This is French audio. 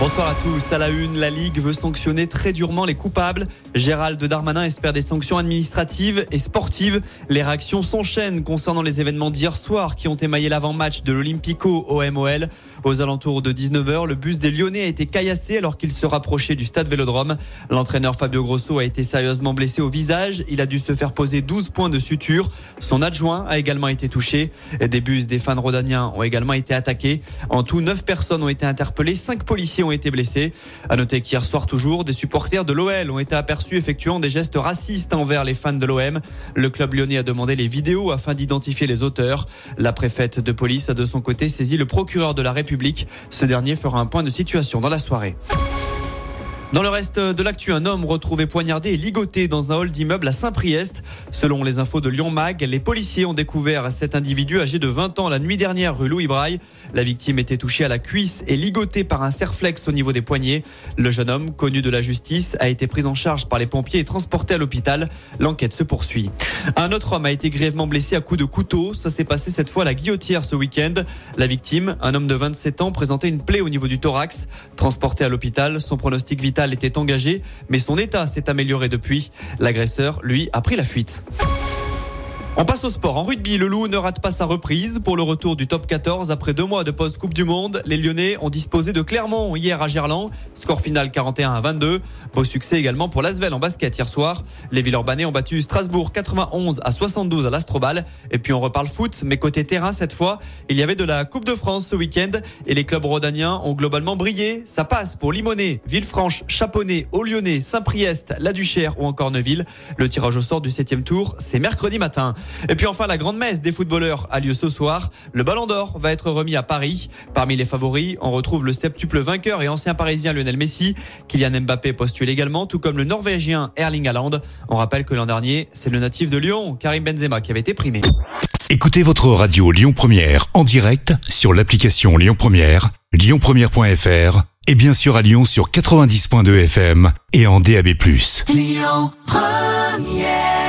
Bonsoir à tous. À la une, la Ligue veut sanctionner très durement les coupables. Gérald Darmanin espère des sanctions administratives et sportives. Les réactions s'enchaînent concernant les événements d'hier soir qui ont émaillé l'avant-match de l'Olympico au MOL. Aux alentours de 19h, le bus des Lyonnais a été caillassé alors qu'il se rapprochait du stade Vélodrome. L'entraîneur Fabio Grosso a été sérieusement blessé au visage. Il a dû se faire poser 12 points de suture. Son adjoint a également été touché. Des bus des fans rodaniens ont également été attaqués. En tout, 9 personnes ont été interpellées. 5 policiers ont été blessés. À noter qu'hier soir toujours, des supporters de l'OL ont été aperçus effectuant des gestes racistes envers les fans de l'OM. Le club lyonnais a demandé les vidéos afin d'identifier les auteurs. La préfète de police a de son côté saisi le procureur de la République. Ce dernier fera un point de situation dans la soirée. Dans le reste de l'actu, un homme retrouvé poignardé et ligoté dans un hall d'immeuble à Saint-Priest. Selon les infos de Lyon Mag, les policiers ont découvert cet individu âgé de 20 ans la nuit dernière rue Louis Braille. La victime était touchée à la cuisse et ligotée par un serflex au niveau des poignets. Le jeune homme, connu de la justice, a été pris en charge par les pompiers et transporté à l'hôpital. L'enquête se poursuit. Un autre homme a été grièvement blessé à coups de couteau. Ça s'est passé cette fois à la guillotière ce week-end. La victime, un homme de 27 ans, présentait une plaie au niveau du thorax. Transporté à l'hôpital, son pronostic vital était engagé, mais son état s'est amélioré depuis. L'agresseur, lui, a pris la fuite. On passe au sport. En rugby, le Loup ne rate pas sa reprise pour le retour du top 14 après deux mois de post-Coupe du Monde. Les Lyonnais ont disposé de Clermont hier à Gerland. Score final 41 à 22. Beau succès également pour l'Asvel en basket hier soir. Les Villeurbanais ont battu Strasbourg 91 à 72 à l'Astrobal. Et puis on reparle foot, mais côté terrain cette fois, il y avait de la Coupe de France ce week-end et les clubs rodaniens ont globalement brillé. Ça passe pour Limonest, Villefranche, Chaponnet, Lyonnais, Saint-Priest, La Duchère ou encore Neuville. Le tirage au sort du septième tour, c'est mercredi matin. Et puis enfin, la grande messe des footballeurs a lieu ce soir. Le Ballon d'Or va être remis à Paris. Parmi les favoris, on retrouve le septuple vainqueur et ancien parisien Lionel Messi. Kylian Mbappé postule également, tout comme le norvégien Erling Haaland. On rappelle que l'an dernier, c'est le natif de Lyon, Karim Benzema, qui avait été primé. Écoutez votre radio Lyon Première en direct sur l'application Lyon Première, lyonpremière.fr et bien sûr à Lyon sur 90.2 FM et en DAB+. Lyon Première